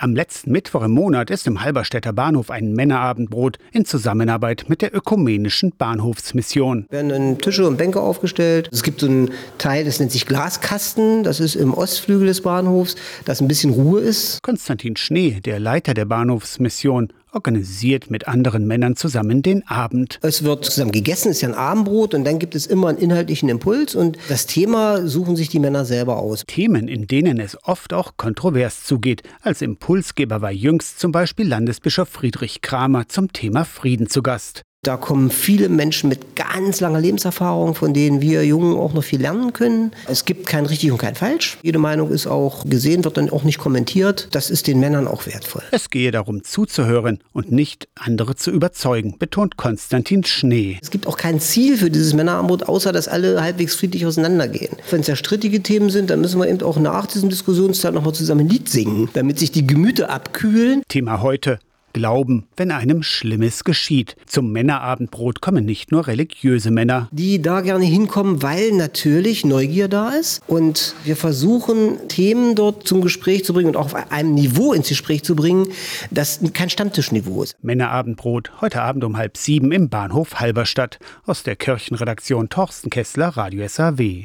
Am letzten Mittwoch im Monat ist im Halberstädter Bahnhof ein Männerabendbrot in Zusammenarbeit mit der Ökumenischen Bahnhofsmission. Werden dann Tische und Bänke aufgestellt. Es gibt so einen Teil, das nennt sich Glaskasten. Das ist im Ostflügel des Bahnhofs, dass ein bisschen Ruhe ist. Konstantin Schnee, der Leiter der Bahnhofsmission, organisiert mit anderen Männern zusammen den Abend. Es wird zusammen gegessen, ist ja ein Abendbrot und dann gibt es immer einen inhaltlichen Impuls und das Thema suchen sich die Männer selber aus. Themen, in denen es oft auch kontrovers zugeht. Als Impulsgeber war jüngst zum Beispiel Landesbischof Friedrich Kramer zum Thema Frieden zu Gast. Da kommen viele Menschen mit ganz langer Lebenserfahrung, von denen wir Jungen auch noch viel lernen können. Es gibt kein richtig und kein falsch. Jede Meinung ist auch gesehen, wird dann auch nicht kommentiert. Das ist den Männern auch wertvoll. Es gehe darum zuzuhören und nicht andere zu überzeugen, betont Konstantin Schnee. Es gibt auch kein Ziel für dieses Männerangebot, außer dass alle halbwegs friedlich auseinandergehen. Wenn es ja strittige Themen sind, dann müssen wir eben auch nach diesem Diskussionsteil nochmal zusammen ein Lied singen, damit sich die Gemüter abkühlen. Thema heute Glauben, wenn einem Schlimmes geschieht. Zum Männerabendbrot kommen nicht nur religiöse Männer. Die da gerne hinkommen, weil natürlich Neugier da ist. Und wir versuchen, Themen dort zum Gespräch zu bringen und auch auf einem Niveau ins Gespräch zu bringen, das kein Stammtischniveau ist. Männerabendbrot, heute Abend um halb sieben im Bahnhof Halberstadt. Aus der Kirchenredaktion Torsten Kessler, Radio SAW.